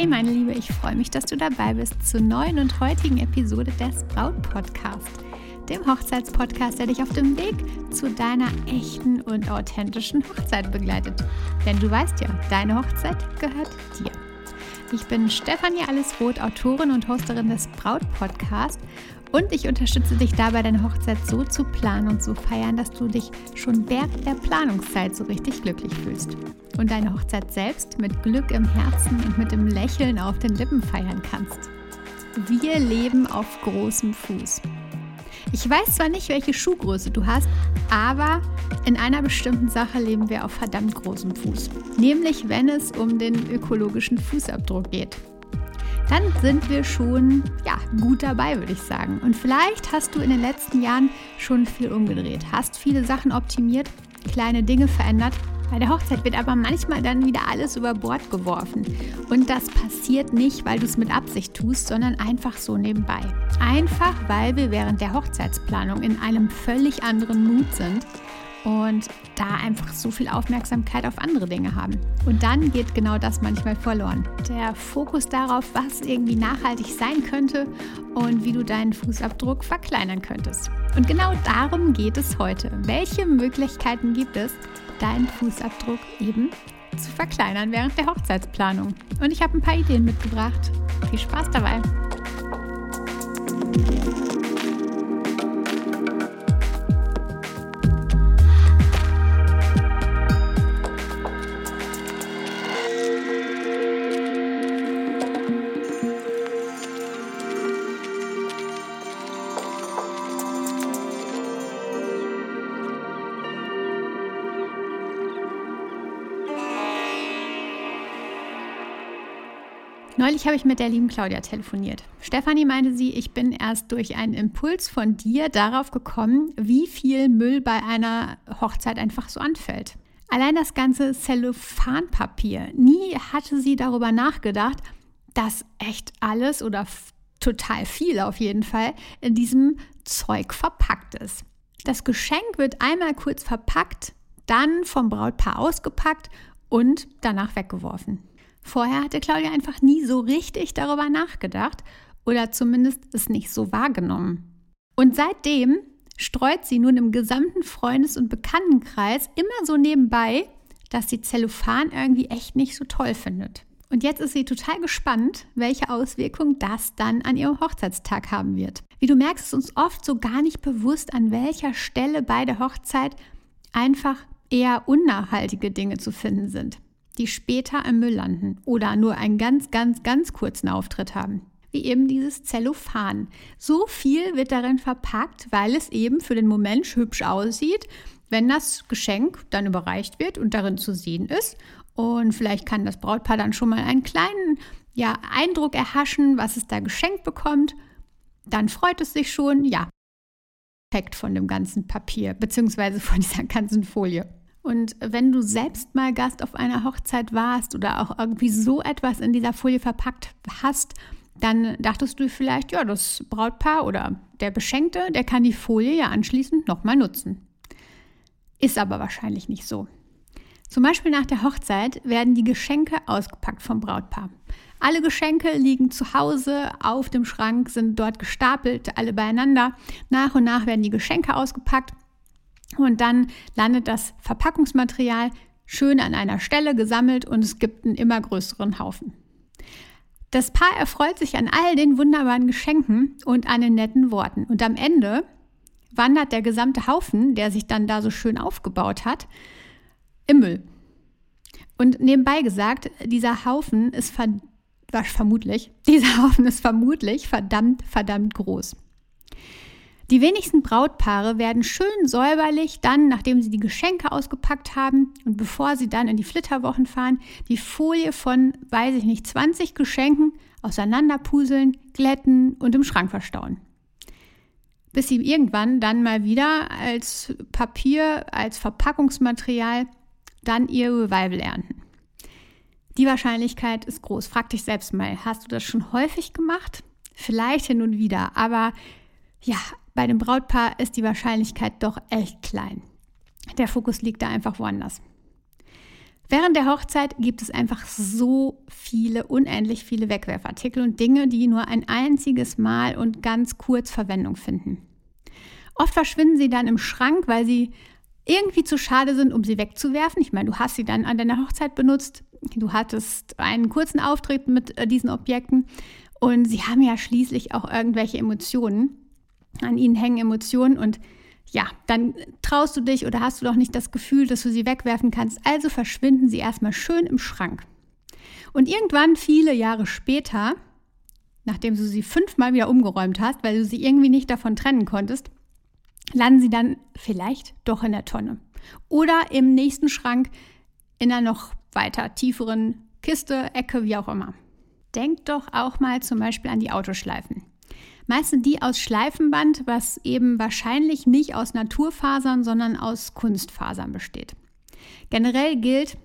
Hey meine Liebe, ich freue mich, dass du dabei bist zur neuen und heutigen Episode des Braut Podcast, dem Hochzeitspodcast, der dich auf dem Weg zu deiner echten und authentischen Hochzeit begleitet. Denn du weißt ja, deine Hochzeit gehört dir. Ich bin Stefanie Allesroth, Autorin und Hosterin des Braut Podcast und ich unterstütze dich dabei, deine Hochzeit so zu planen und zu feiern, dass du dich schon während der Planungszeit so richtig glücklich fühlst. Und deine Hochzeit selbst mit Glück im Herzen und mit dem Lächeln auf den Lippen feiern kannst. Wir leben auf großem Fuß. Ich weiß zwar nicht, welche Schuhgröße du hast, aber in einer bestimmten Sache leben wir auf verdammt großem Fuß. Nämlich wenn es um den ökologischen Fußabdruck geht dann sind wir schon ja, gut dabei, würde ich sagen. Und vielleicht hast du in den letzten Jahren schon viel umgedreht, hast viele Sachen optimiert, kleine Dinge verändert. Bei der Hochzeit wird aber manchmal dann wieder alles über Bord geworfen. Und das passiert nicht, weil du es mit Absicht tust, sondern einfach so nebenbei. Einfach, weil wir während der Hochzeitsplanung in einem völlig anderen Mut sind und da einfach so viel Aufmerksamkeit auf andere Dinge haben. Und dann geht genau das manchmal verloren. Der Fokus darauf, was irgendwie nachhaltig sein könnte und wie du deinen Fußabdruck verkleinern könntest. Und genau darum geht es heute. Welche Möglichkeiten gibt es, deinen Fußabdruck eben zu verkleinern während der Hochzeitsplanung? Und ich habe ein paar Ideen mitgebracht. Viel Spaß dabei! Neulich habe ich mit der lieben Claudia telefoniert. Stefanie meinte sie, ich bin erst durch einen Impuls von dir darauf gekommen, wie viel Müll bei einer Hochzeit einfach so anfällt. Allein das ganze Zellophanpapier. Nie hatte sie darüber nachgedacht, dass echt alles oder total viel auf jeden Fall in diesem Zeug verpackt ist. Das Geschenk wird einmal kurz verpackt, dann vom Brautpaar ausgepackt und danach weggeworfen. Vorher hatte Claudia einfach nie so richtig darüber nachgedacht oder zumindest es nicht so wahrgenommen. Und seitdem streut sie nun im gesamten Freundes- und Bekanntenkreis immer so nebenbei, dass sie Zellophan irgendwie echt nicht so toll findet. Und jetzt ist sie total gespannt, welche Auswirkungen das dann an ihrem Hochzeitstag haben wird. Wie du merkst, ist uns oft so gar nicht bewusst, an welcher Stelle bei der Hochzeit einfach eher unnachhaltige Dinge zu finden sind die später im Müll landen oder nur einen ganz, ganz, ganz kurzen Auftritt haben. Wie eben dieses Zellophan. So viel wird darin verpackt, weil es eben für den Moment hübsch aussieht, wenn das Geschenk dann überreicht wird und darin zu sehen ist. Und vielleicht kann das Brautpaar dann schon mal einen kleinen ja, Eindruck erhaschen, was es da geschenkt bekommt. Dann freut es sich schon, ja, Effekt von dem ganzen Papier, beziehungsweise von dieser ganzen Folie. Und wenn du selbst mal Gast auf einer Hochzeit warst oder auch irgendwie so etwas in dieser Folie verpackt hast, dann dachtest du vielleicht, ja, das Brautpaar oder der Beschenkte, der kann die Folie ja anschließend nochmal nutzen. Ist aber wahrscheinlich nicht so. Zum Beispiel nach der Hochzeit werden die Geschenke ausgepackt vom Brautpaar. Alle Geschenke liegen zu Hause auf dem Schrank, sind dort gestapelt, alle beieinander. Nach und nach werden die Geschenke ausgepackt und dann landet das Verpackungsmaterial schön an einer Stelle gesammelt und es gibt einen immer größeren Haufen. Das Paar erfreut sich an all den wunderbaren Geschenken und an den netten Worten. Und am Ende wandert der gesamte Haufen, der sich dann da so schön aufgebaut hat, im Müll. Und nebenbei gesagt, dieser Haufen ist ver vermutlich, dieser Haufen ist vermutlich verdammt, verdammt groß. Die wenigsten Brautpaare werden schön säuberlich dann, nachdem sie die Geschenke ausgepackt haben und bevor sie dann in die Flitterwochen fahren, die Folie von, weiß ich nicht, 20 Geschenken auseinanderpuseln, glätten und im Schrank verstauen. Bis sie irgendwann dann mal wieder als Papier, als Verpackungsmaterial dann ihr Revival ernten. Die Wahrscheinlichkeit ist groß. Frag dich selbst mal, hast du das schon häufig gemacht? Vielleicht hin und wieder, aber ja, bei dem Brautpaar ist die Wahrscheinlichkeit doch echt klein. Der Fokus liegt da einfach woanders. Während der Hochzeit gibt es einfach so viele, unendlich viele Wegwerfartikel und Dinge, die nur ein einziges Mal und ganz kurz Verwendung finden. Oft verschwinden sie dann im Schrank, weil sie irgendwie zu schade sind, um sie wegzuwerfen. Ich meine, du hast sie dann an deiner Hochzeit benutzt, du hattest einen kurzen Auftritt mit äh, diesen Objekten und sie haben ja schließlich auch irgendwelche Emotionen. An ihnen hängen Emotionen und ja, dann traust du dich oder hast du doch nicht das Gefühl, dass du sie wegwerfen kannst. Also verschwinden sie erstmal schön im Schrank. Und irgendwann, viele Jahre später, nachdem du sie fünfmal wieder umgeräumt hast, weil du sie irgendwie nicht davon trennen konntest, landen sie dann vielleicht doch in der Tonne. Oder im nächsten Schrank in einer noch weiter tieferen Kiste, Ecke, wie auch immer. Denk doch auch mal zum Beispiel an die Autoschleifen. Meist sind die aus Schleifenband, was eben wahrscheinlich nicht aus Naturfasern, sondern aus Kunstfasern besteht. Generell gilt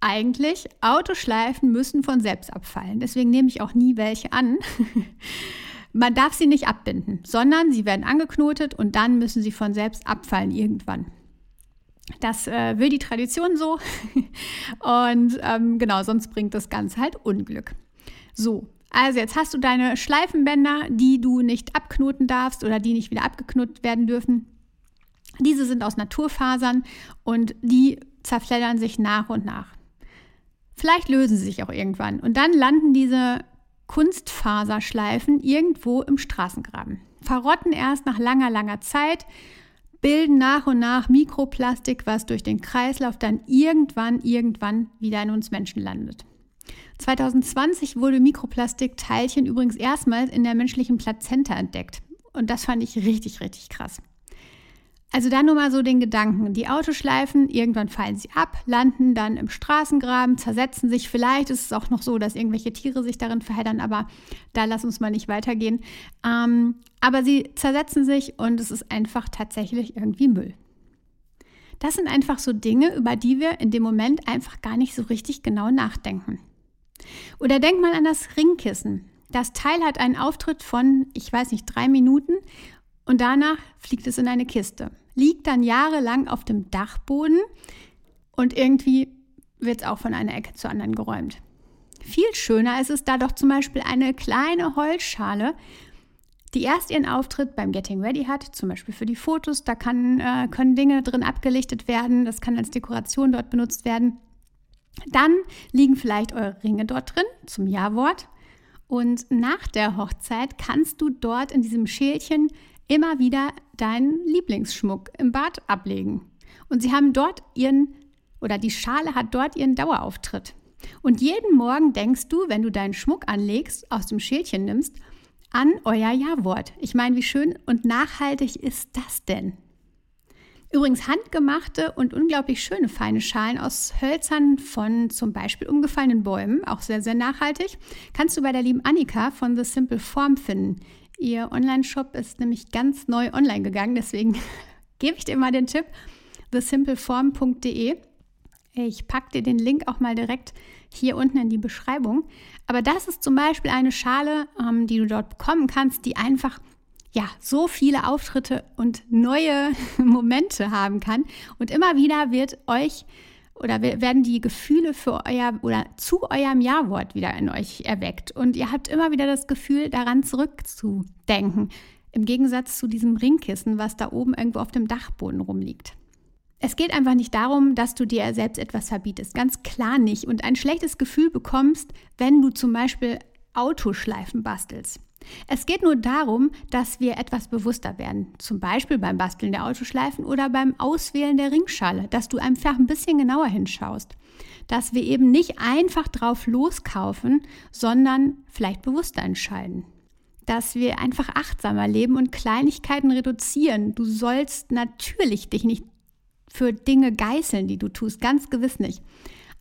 eigentlich, Autoschleifen müssen von selbst abfallen. Deswegen nehme ich auch nie welche an. Man darf sie nicht abbinden, sondern sie werden angeknotet und dann müssen sie von selbst abfallen irgendwann. Das äh, will die Tradition so. und ähm, genau, sonst bringt das Ganze halt Unglück. So, also jetzt hast du deine Schleifenbänder, die du nicht abknoten darfst oder die nicht wieder abgeknotet werden dürfen. Diese sind aus Naturfasern und die zerfleddern sich nach und nach. Vielleicht lösen sie sich auch irgendwann und dann landen diese Kunstfaserschleifen irgendwo im Straßengraben. Verrotten erst nach langer, langer Zeit, bilden nach und nach Mikroplastik, was durch den Kreislauf dann irgendwann, irgendwann wieder in uns Menschen landet. 2020 wurde Mikroplastikteilchen übrigens erstmals in der menschlichen Plazenta entdeckt. Und das fand ich richtig, richtig krass. Also da nur mal so den Gedanken. Die Autoschleifen, irgendwann fallen sie ab, landen dann im Straßengraben, zersetzen sich. Vielleicht ist es auch noch so, dass irgendwelche Tiere sich darin verheddern, aber da lass uns mal nicht weitergehen. Ähm, aber sie zersetzen sich und es ist einfach tatsächlich irgendwie Müll. Das sind einfach so Dinge, über die wir in dem Moment einfach gar nicht so richtig genau nachdenken. Oder denk mal an das Ringkissen. Das Teil hat einen Auftritt von, ich weiß nicht, drei Minuten und danach fliegt es in eine Kiste. Liegt dann jahrelang auf dem Dachboden und irgendwie wird es auch von einer Ecke zur anderen geräumt. Viel schöner ist es da doch zum Beispiel eine kleine Holzschale, die erst ihren Auftritt beim Getting Ready hat, zum Beispiel für die Fotos. Da kann, äh, können Dinge drin abgelichtet werden, das kann als Dekoration dort benutzt werden. Dann liegen vielleicht eure Ringe dort drin zum Ja-Wort. Und nach der Hochzeit kannst du dort in diesem Schälchen immer wieder deinen Lieblingsschmuck im Bad ablegen. Und sie haben dort ihren, oder die Schale hat dort ihren Dauerauftritt. Und jeden Morgen denkst du, wenn du deinen Schmuck anlegst, aus dem Schälchen nimmst, an euer Ja-Wort. Ich meine, wie schön und nachhaltig ist das denn? Übrigens handgemachte und unglaublich schöne feine Schalen aus Hölzern von zum Beispiel umgefallenen Bäumen, auch sehr, sehr nachhaltig, kannst du bei der lieben Annika von The Simple Form finden. Ihr Online-Shop ist nämlich ganz neu online gegangen, deswegen gebe ich dir mal den Tipp, thesimpleform.de. Ich packe dir den Link auch mal direkt hier unten in die Beschreibung. Aber das ist zum Beispiel eine Schale, ähm, die du dort bekommen kannst, die einfach ja, so viele Auftritte und neue Momente haben kann. Und immer wieder wird euch oder werden die Gefühle für euer oder zu eurem Ja-Wort wieder in euch erweckt. Und ihr habt immer wieder das Gefühl, daran zurückzudenken. Im Gegensatz zu diesem Ringkissen, was da oben irgendwo auf dem Dachboden rumliegt. Es geht einfach nicht darum, dass du dir selbst etwas verbietest. Ganz klar nicht. Und ein schlechtes Gefühl bekommst, wenn du zum Beispiel Autoschleifen bastelst. Es geht nur darum, dass wir etwas bewusster werden. Zum Beispiel beim Basteln der Autoschleifen oder beim Auswählen der Ringschale, dass du einfach ein bisschen genauer hinschaust. Dass wir eben nicht einfach drauf loskaufen, sondern vielleicht bewusster entscheiden. Dass wir einfach achtsamer leben und Kleinigkeiten reduzieren. Du sollst natürlich dich nicht für Dinge geißeln, die du tust, ganz gewiss nicht.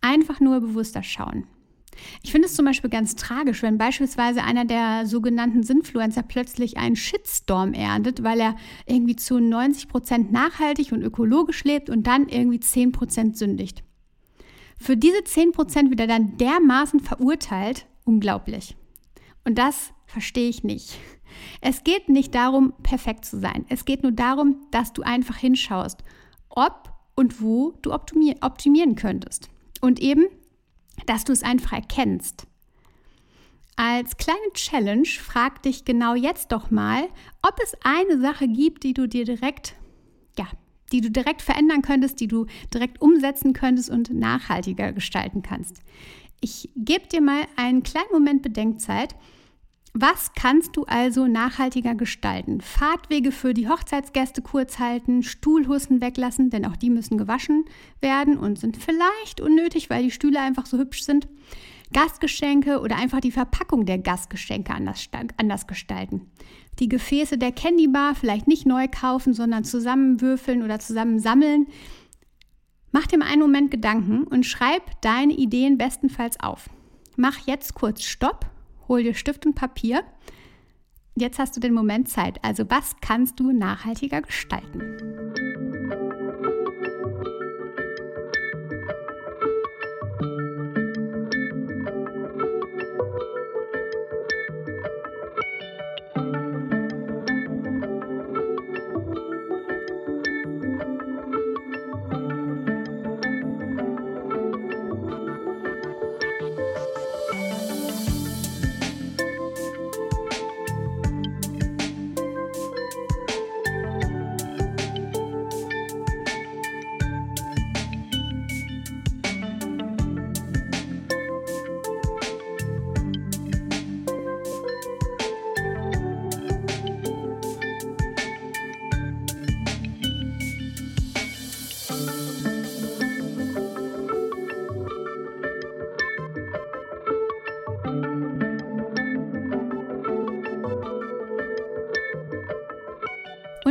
Einfach nur bewusster schauen. Ich finde es zum Beispiel ganz tragisch, wenn beispielsweise einer der sogenannten Sinfluencer plötzlich einen Shitstorm erntet, weil er irgendwie zu 90 Prozent nachhaltig und ökologisch lebt und dann irgendwie 10 Prozent sündigt. Für diese 10 Prozent wird er dann dermaßen verurteilt, unglaublich. Und das verstehe ich nicht. Es geht nicht darum, perfekt zu sein. Es geht nur darum, dass du einfach hinschaust, ob und wo du optimieren könntest. Und eben, dass du es einfach erkennst. Als kleine Challenge frag dich genau jetzt doch mal, ob es eine Sache gibt, die du dir direkt, ja, die du direkt verändern könntest, die du direkt umsetzen könntest und nachhaltiger gestalten kannst. Ich gebe dir mal einen kleinen Moment Bedenkzeit. Was kannst du also nachhaltiger gestalten? Fahrtwege für die Hochzeitsgäste kurz halten, Stuhlhussen weglassen, denn auch die müssen gewaschen werden und sind vielleicht unnötig, weil die Stühle einfach so hübsch sind. Gastgeschenke oder einfach die Verpackung der Gastgeschenke anders, anders gestalten. Die Gefäße der Candy Bar vielleicht nicht neu kaufen, sondern zusammenwürfeln oder zusammen sammeln. Mach dir mal einen Moment Gedanken und schreib deine Ideen bestenfalls auf. Mach jetzt kurz Stopp, hol dir Stift und Papier. Jetzt hast du den Moment Zeit. Also was kannst du nachhaltiger gestalten?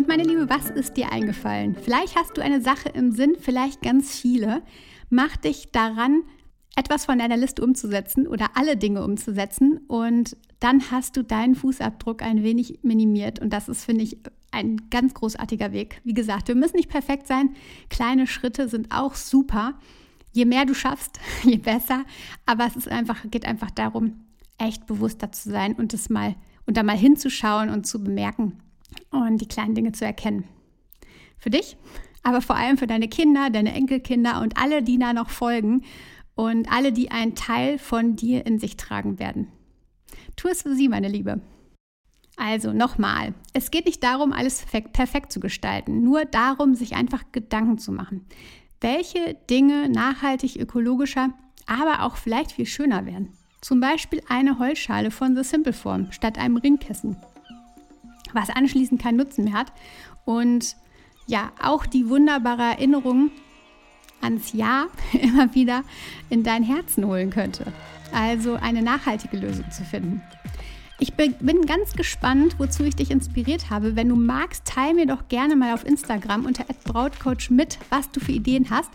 Meine Liebe, was ist dir eingefallen? Vielleicht hast du eine Sache im Sinn, vielleicht ganz viele. Mach dich daran, etwas von deiner Liste umzusetzen oder alle Dinge umzusetzen und dann hast du deinen Fußabdruck ein wenig minimiert und das ist, finde ich, ein ganz großartiger Weg. Wie gesagt, wir müssen nicht perfekt sein. Kleine Schritte sind auch super. Je mehr du schaffst, je besser. Aber es ist einfach, geht einfach darum, echt bewusster zu sein und es mal und da mal hinzuschauen und zu bemerken, und die kleinen Dinge zu erkennen. Für dich, aber vor allem für deine Kinder, deine Enkelkinder und alle, die da noch folgen und alle, die einen Teil von dir in sich tragen werden. Tu es für sie, meine Liebe. Also nochmal, es geht nicht darum, alles perfekt, zu gestalten, nur darum, sich einfach Gedanken zu machen. Welche Dinge nachhaltig, ökologischer, aber auch vielleicht viel schöner werden. Zum Beispiel eine Holzschale von The Simple Form statt einem Ringkissen was anschließend keinen Nutzen mehr hat. Und ja, auch die wunderbare Erinnerung ans Ja immer wieder in dein Herzen holen könnte. Also eine nachhaltige Lösung zu finden. Ich bin ganz gespannt, wozu ich dich inspiriert habe. Wenn du magst, teile mir doch gerne mal auf Instagram unter @brautcoach mit, was du für Ideen hast.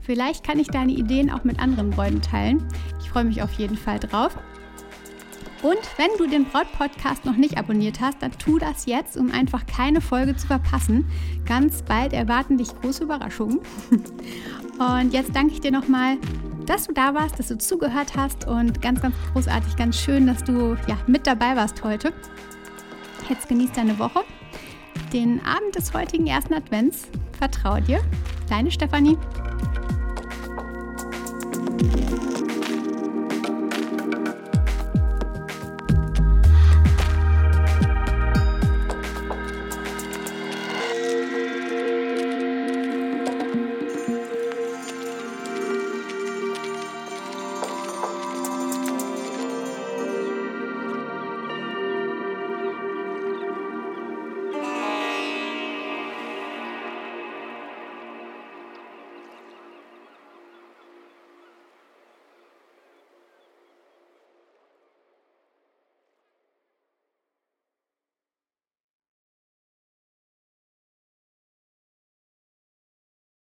Vielleicht kann ich deine Ideen auch mit anderen Bräuten teilen. Ich freue mich auf jeden Fall drauf. Und wenn du den Braut-Podcast noch nicht abonniert hast, dann tu das jetzt, um einfach keine Folge zu verpassen. Ganz bald erwarten dich große Überraschungen. Und jetzt danke ich dir nochmal, dass du da warst, dass du zugehört hast und ganz, ganz großartig, ganz schön, dass du ja, mit dabei warst heute. Jetzt genieß deine Woche. Den Abend des heutigen ersten Advents. Vertrau dir. Deine Stefanie.